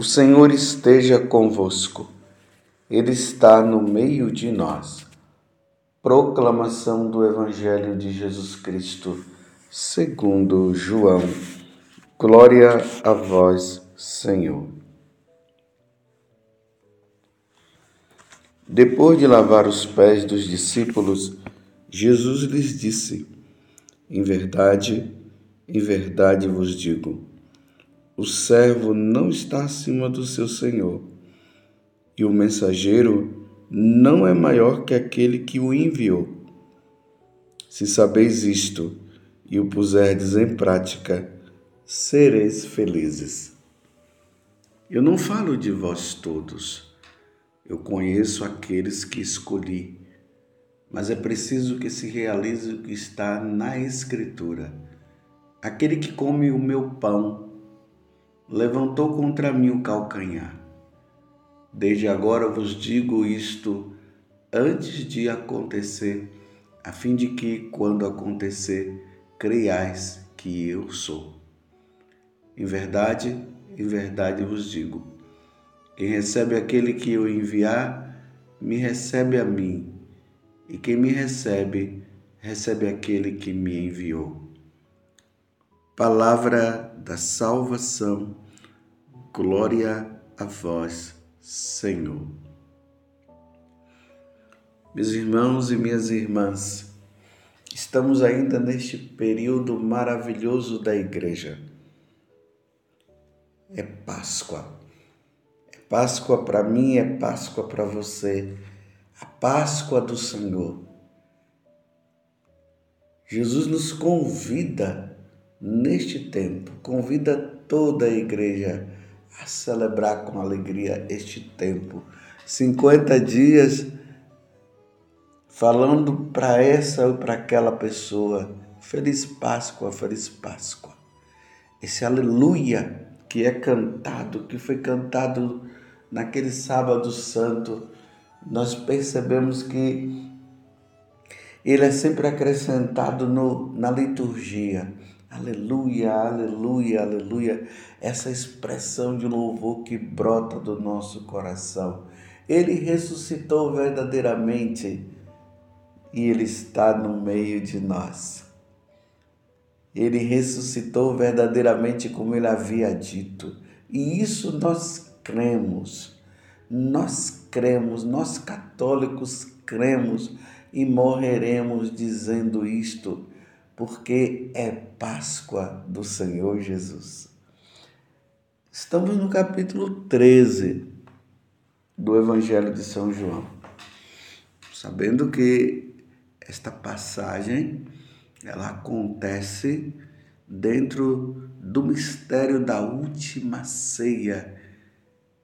O Senhor esteja convosco, Ele está no meio de nós. Proclamação do Evangelho de Jesus Cristo, segundo João. Glória a vós, Senhor. Depois de lavar os pés dos discípulos, Jesus lhes disse: Em verdade, em verdade vos digo, o servo não está acima do seu senhor, e o mensageiro não é maior que aquele que o enviou. Se sabeis isto e o puserdes em prática, sereis felizes. Eu não falo de vós todos, eu conheço aqueles que escolhi, mas é preciso que se realize o que está na Escritura. Aquele que come o meu pão levantou contra mim o calcanhar. Desde agora vos digo isto antes de acontecer, a fim de que, quando acontecer, creiais que eu sou. Em verdade, em verdade vos digo: quem recebe aquele que eu enviar, me recebe a mim, e quem me recebe, recebe aquele que me enviou. Palavra da salvação, glória a vós, Senhor. Meus irmãos e minhas irmãs, estamos ainda neste período maravilhoso da igreja. É Páscoa. É Páscoa para mim, é Páscoa para você. A Páscoa do Senhor. Jesus nos convida neste tempo. Convida toda a igreja a celebrar com alegria este tempo. 50 dias falando para essa ou para aquela pessoa: Feliz Páscoa, Feliz Páscoa. Esse aleluia que é cantado, que foi cantado naquele sábado santo, nós percebemos que ele é sempre acrescentado no, na liturgia. Aleluia, aleluia, aleluia. Essa expressão de louvor que brota do nosso coração. Ele ressuscitou verdadeiramente e Ele está no meio de nós. Ele ressuscitou verdadeiramente como Ele havia dito. E isso nós cremos. Nós cremos, nós católicos cremos e morreremos dizendo isto porque é Páscoa do Senhor Jesus. Estamos no capítulo 13 do Evangelho de São João, sabendo que esta passagem ela acontece dentro do mistério da última ceia,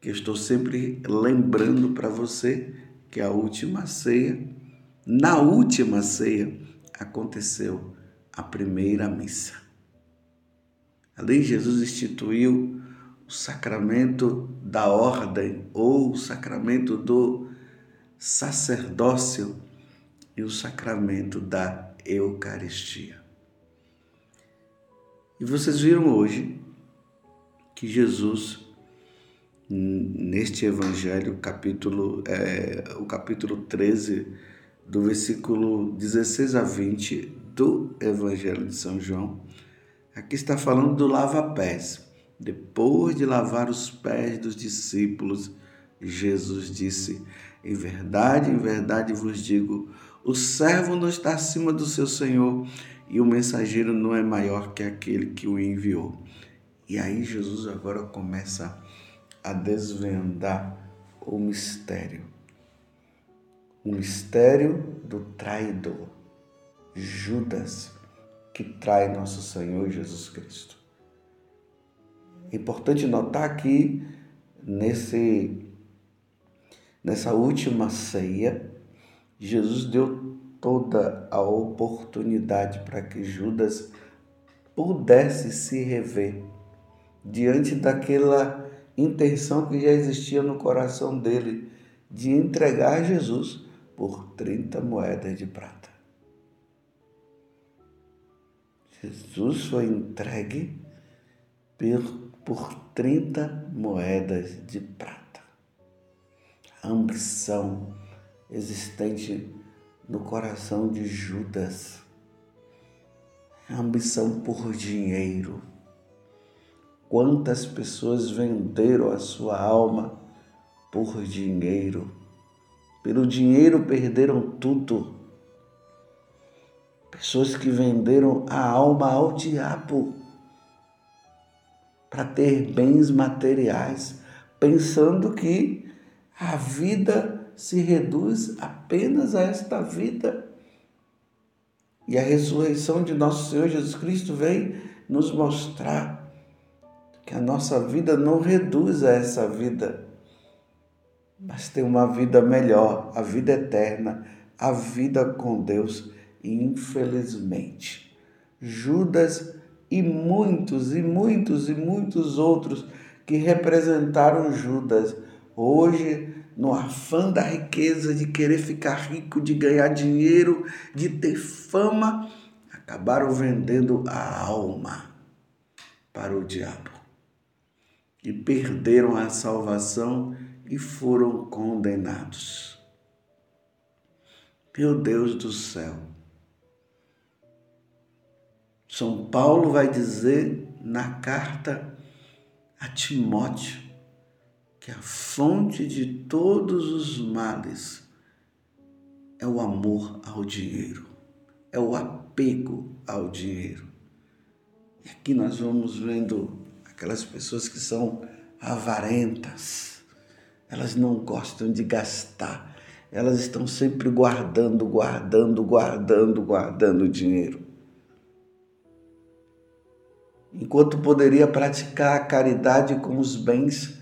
que estou sempre lembrando para você que a última ceia, na última ceia aconteceu a primeira missa. Ali Jesus instituiu o sacramento da ordem ou o sacramento do sacerdócio e o sacramento da Eucaristia. E vocês viram hoje que Jesus, neste Evangelho, capítulo, é, o capítulo 13, do versículo 16 a 20, do Evangelho de São João, aqui está falando do lava-pés. Depois de lavar os pés dos discípulos, Jesus disse: Em verdade, em verdade vos digo, o servo não está acima do seu senhor e o mensageiro não é maior que aquele que o enviou. E aí Jesus agora começa a desvendar o mistério. O mistério do traidor. Judas que trai nosso Senhor Jesus Cristo. Importante notar que nesse nessa última ceia, Jesus deu toda a oportunidade para que Judas pudesse se rever diante daquela intenção que já existia no coração dele de entregar Jesus por 30 moedas de prata. Jesus foi entregue por 30 moedas de prata. A ambição existente no coração de Judas, a ambição por dinheiro. Quantas pessoas venderam a sua alma por dinheiro? Pelo dinheiro perderam tudo. Pessoas que venderam a alma ao diabo para ter bens materiais, pensando que a vida se reduz apenas a esta vida. E a ressurreição de nosso Senhor Jesus Cristo vem nos mostrar que a nossa vida não reduz a essa vida mas tem uma vida melhor, a vida eterna, a vida com Deus. Infelizmente, Judas e muitos e muitos e muitos outros que representaram Judas, hoje, no afã da riqueza, de querer ficar rico, de ganhar dinheiro, de ter fama, acabaram vendendo a alma para o diabo e perderam a salvação e foram condenados. Meu Deus do céu. São Paulo vai dizer na carta a Timóteo que a fonte de todos os males é o amor ao dinheiro, é o apego ao dinheiro. E aqui nós vamos vendo aquelas pessoas que são avarentas, elas não gostam de gastar. Elas estão sempre guardando, guardando, guardando, guardando dinheiro. Enquanto poderia praticar a caridade com os bens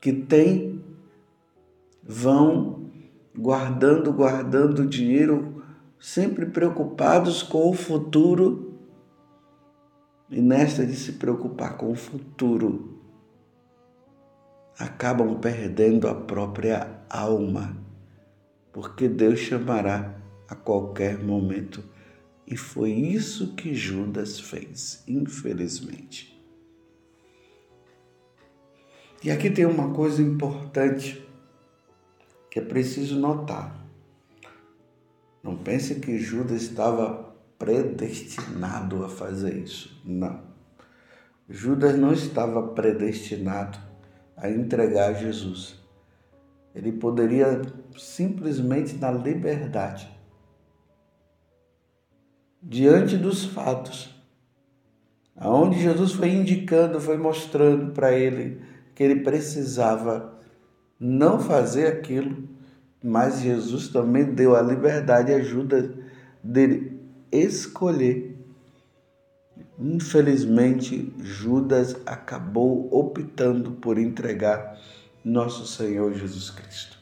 que tem, vão guardando, guardando dinheiro, sempre preocupados com o futuro. E nesta de se preocupar com o futuro, acabam perdendo a própria alma, porque Deus chamará a qualquer momento. E foi isso que Judas fez, infelizmente. E aqui tem uma coisa importante que é preciso notar. Não pense que Judas estava predestinado a fazer isso. Não. Judas não estava predestinado a entregar Jesus. Ele poderia simplesmente, na liberdade, diante dos fatos, aonde Jesus foi indicando, foi mostrando para ele que ele precisava não fazer aquilo, mas Jesus também deu a liberdade e ajuda dele escolher Infelizmente, Judas acabou optando por entregar nosso Senhor Jesus Cristo.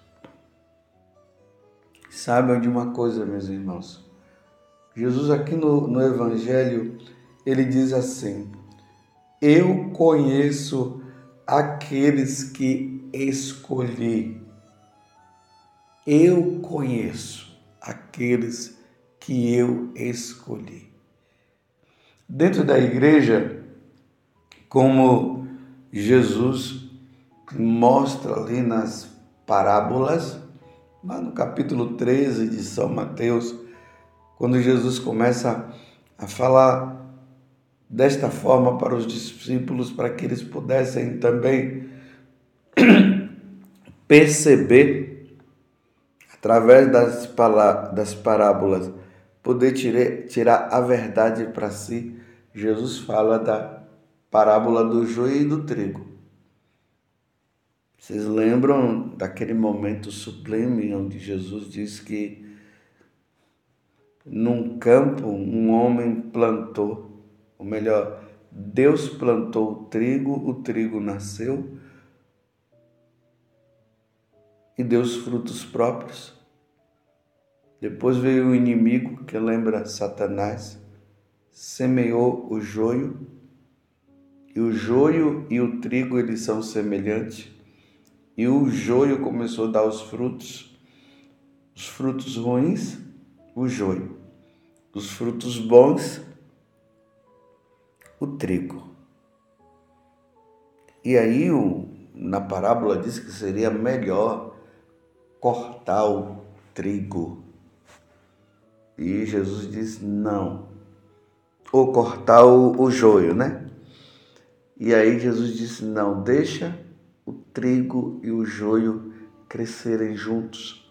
Sabem de uma coisa, meus irmãos? Jesus, aqui no, no Evangelho, ele diz assim: Eu conheço aqueles que escolhi. Eu conheço aqueles que eu escolhi. Dentro da igreja, como Jesus mostra ali nas parábolas, lá no capítulo 13 de São Mateus, quando Jesus começa a falar desta forma para os discípulos, para que eles pudessem também perceber, através das, das parábolas, poder tirar, tirar a verdade para si, Jesus fala da parábola do joio e do trigo. Vocês lembram daquele momento sublime onde Jesus diz que num campo um homem plantou, ou melhor, Deus plantou o trigo, o trigo nasceu e deu os frutos próprios. Depois veio o inimigo, que lembra Satanás, semeou o joio, e o joio e o trigo eles são semelhantes, e o joio começou a dar os frutos, os frutos ruins, o joio, os frutos bons, o trigo. E aí, o, na parábola, diz que seria melhor cortar o trigo. E Jesus diz: não. Ou cortar o, o joio, né? E aí Jesus disse: não, deixa o trigo e o joio crescerem juntos.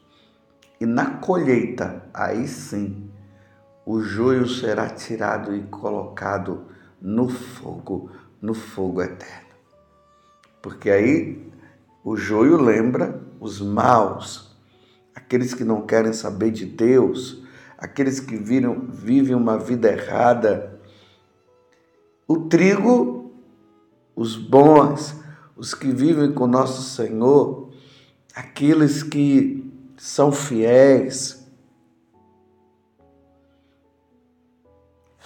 E na colheita, aí sim, o joio será tirado e colocado no fogo, no fogo eterno. Porque aí o joio lembra os maus, aqueles que não querem saber de Deus, aqueles que viram, vivem uma vida errada. O trigo, os bons, os que vivem com nosso Senhor, aqueles que são fiéis.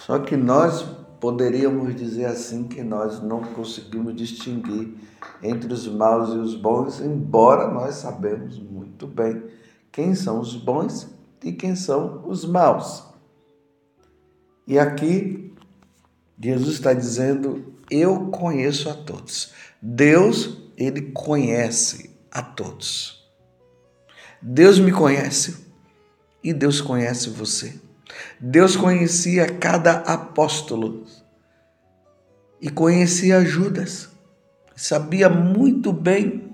Só que nós poderíamos dizer assim que nós não conseguimos distinguir entre os maus e os bons, embora nós sabemos muito bem quem são os bons e quem são os maus. E aqui Jesus está dizendo: Eu conheço a todos. Deus, ele conhece a todos. Deus me conhece e Deus conhece você. Deus conhecia cada apóstolo e conhecia Judas. Sabia muito bem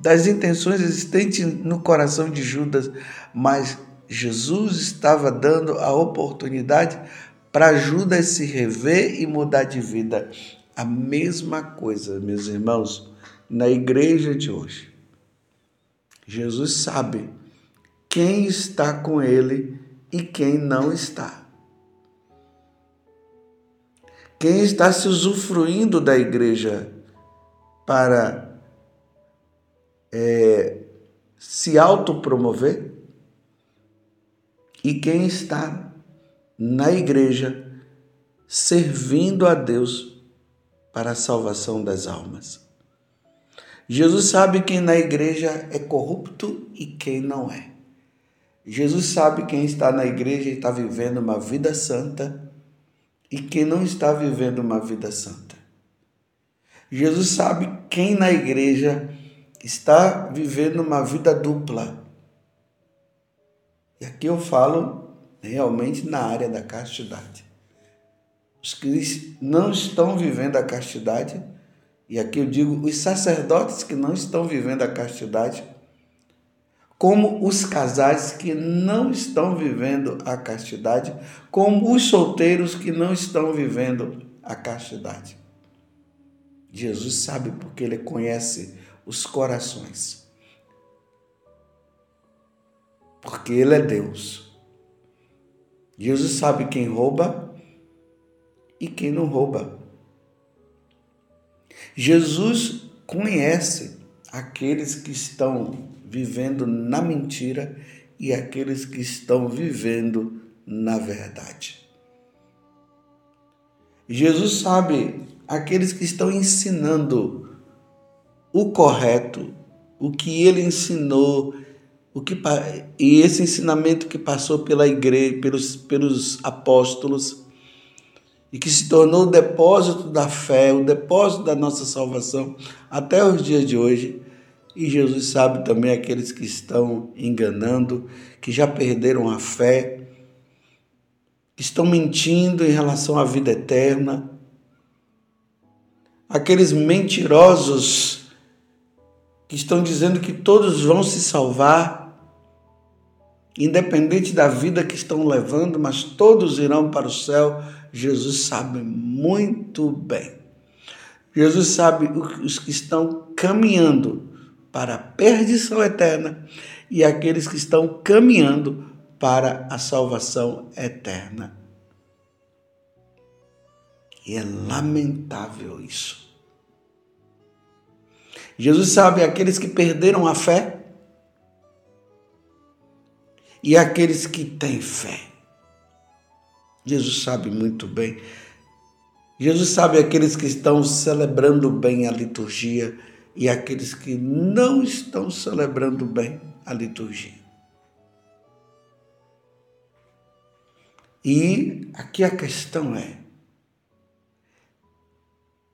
das intenções existentes no coração de Judas, mas Jesus estava dando a oportunidade para Judas se rever e mudar de vida. A mesma coisa, meus irmãos, na igreja de hoje. Jesus sabe quem está com ele e quem não está. Quem está se usufruindo da igreja para é, se autopromover e quem está na igreja servindo a Deus para a salvação das almas. Jesus sabe quem na igreja é corrupto e quem não é. Jesus sabe quem está na igreja e está vivendo uma vida santa e quem não está vivendo uma vida santa. Jesus sabe quem na igreja está vivendo uma vida dupla. E aqui eu falo realmente na área da castidade. Os que não estão vivendo a castidade, e aqui eu digo os sacerdotes que não estão vivendo a castidade, como os casais que não estão vivendo a castidade, como os solteiros que não estão vivendo a castidade. Jesus sabe porque ele conhece os corações. Porque ele é Deus. Jesus sabe quem rouba e quem não rouba. Jesus conhece aqueles que estão vivendo na mentira e aqueles que estão vivendo na verdade. Jesus sabe aqueles que estão ensinando o correto, o que ele ensinou, o que e esse ensinamento que passou pela igreja, pelos, pelos apóstolos e que se tornou o depósito da fé, o depósito da nossa salvação até os dias de hoje. E Jesus sabe também aqueles que estão enganando, que já perderam a fé, que estão mentindo em relação à vida eterna. Aqueles mentirosos que estão dizendo que todos vão se salvar, independente da vida que estão levando, mas todos irão para o céu. Jesus sabe muito bem. Jesus sabe os que estão caminhando para a perdição eterna e aqueles que estão caminhando para a salvação eterna. E é lamentável isso. Jesus sabe aqueles que perderam a fé e aqueles que têm fé. Jesus sabe muito bem. Jesus sabe aqueles que estão celebrando bem a liturgia e aqueles que não estão celebrando bem a liturgia. E aqui a questão é: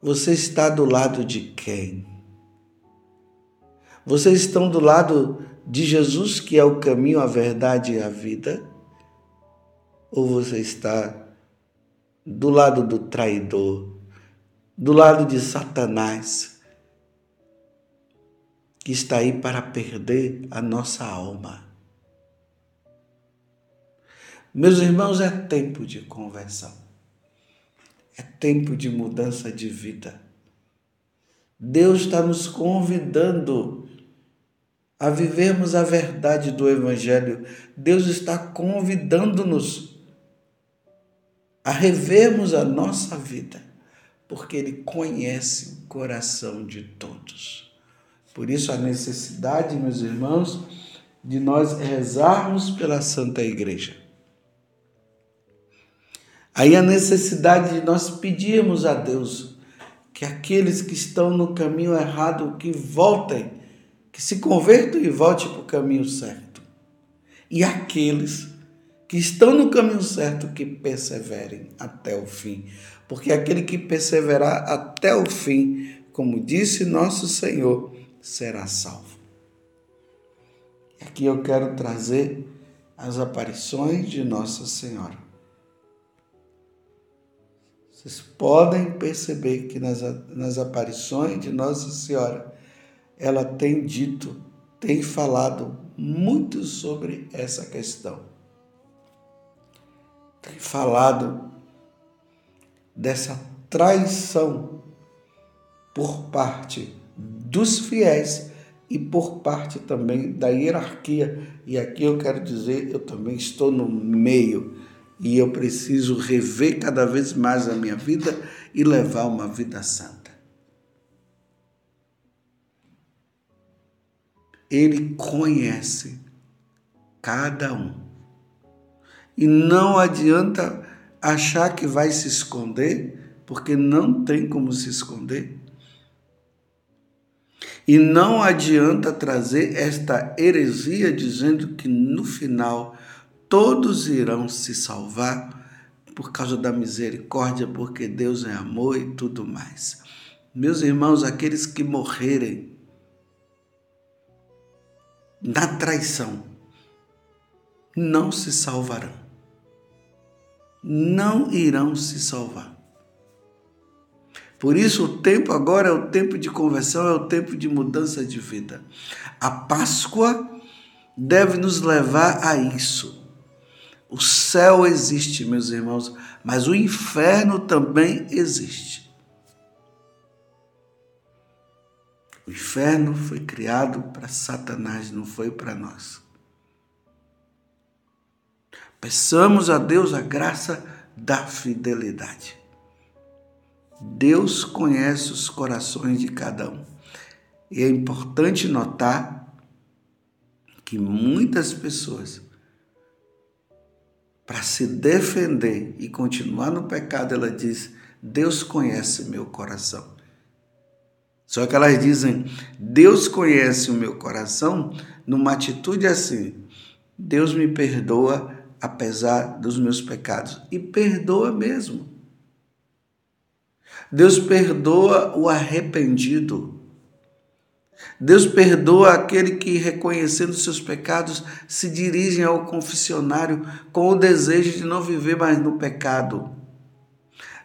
Você está do lado de quem? Vocês estão do lado de Jesus, que é o caminho, a verdade e a vida? Ou você está do lado do traidor, do lado de Satanás, que está aí para perder a nossa alma? Meus irmãos, é tempo de conversão. É tempo de mudança de vida. Deus está nos convidando a vivermos a verdade do Evangelho. Deus está convidando-nos a revermos a nossa vida, porque Ele conhece o coração de todos. Por isso, a necessidade, meus irmãos, de nós rezarmos pela Santa Igreja. Aí a necessidade de nós pedirmos a Deus que aqueles que estão no caminho errado que voltem que se convertam e voltem para o caminho certo. E aqueles que estão no caminho certo que perseverem até o fim. Porque aquele que perseverar até o fim, como disse nosso Senhor, será salvo. Aqui eu quero trazer as aparições de Nossa Senhora. Vocês podem perceber que nas, nas aparições de Nossa Senhora ela tem dito, tem falado muito sobre essa questão. Tem falado dessa traição por parte dos fiéis e por parte também da hierarquia. E aqui eu quero dizer, eu também estou no meio e eu preciso rever cada vez mais a minha vida e levar uma vida santa. Ele conhece cada um. E não adianta achar que vai se esconder, porque não tem como se esconder. E não adianta trazer esta heresia dizendo que no final todos irão se salvar por causa da misericórdia, porque Deus é amor e tudo mais. Meus irmãos, aqueles que morrerem na traição, não se salvarão. Não irão se salvar. Por isso, o tempo agora é o tempo de conversão, é o tempo de mudança de vida. A Páscoa deve nos levar a isso. O céu existe, meus irmãos, mas o inferno também existe. O inferno foi criado para Satanás, não foi para nós. Peçamos a Deus a graça da fidelidade. Deus conhece os corações de cada um. E é importante notar que muitas pessoas, para se defender e continuar no pecado, ela diz: Deus conhece meu coração. Só que elas dizem: Deus conhece o meu coração numa atitude assim. Deus me perdoa apesar dos meus pecados. E perdoa mesmo. Deus perdoa o arrependido. Deus perdoa aquele que, reconhecendo seus pecados, se dirigem ao confessionário com o desejo de não viver mais no pecado.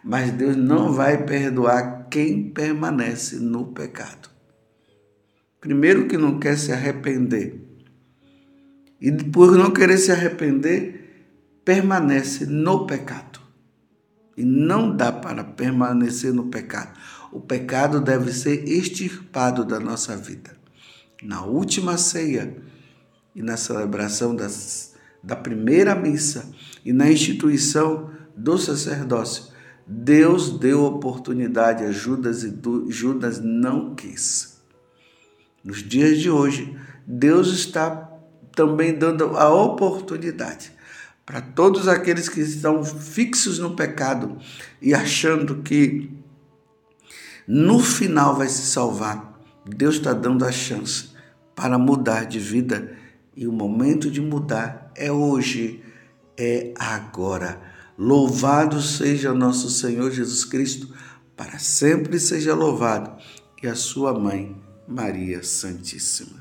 Mas Deus não vai perdoar quem permanece no pecado. Primeiro, que não quer se arrepender. E por não querer se arrepender, permanece no pecado. E não dá para permanecer no pecado. O pecado deve ser extirpado da nossa vida. Na última ceia e na celebração das, da primeira missa e na instituição do sacerdócio, Deus deu oportunidade a Judas e Judas não quis. Nos dias de hoje, Deus está também dando a oportunidade para todos aqueles que estão fixos no pecado e achando que no final vai se salvar. Deus está dando a chance para mudar de vida e o momento de mudar é hoje, é agora. Louvado seja nosso Senhor Jesus Cristo, para sempre seja louvado, e a sua mãe, Maria Santíssima.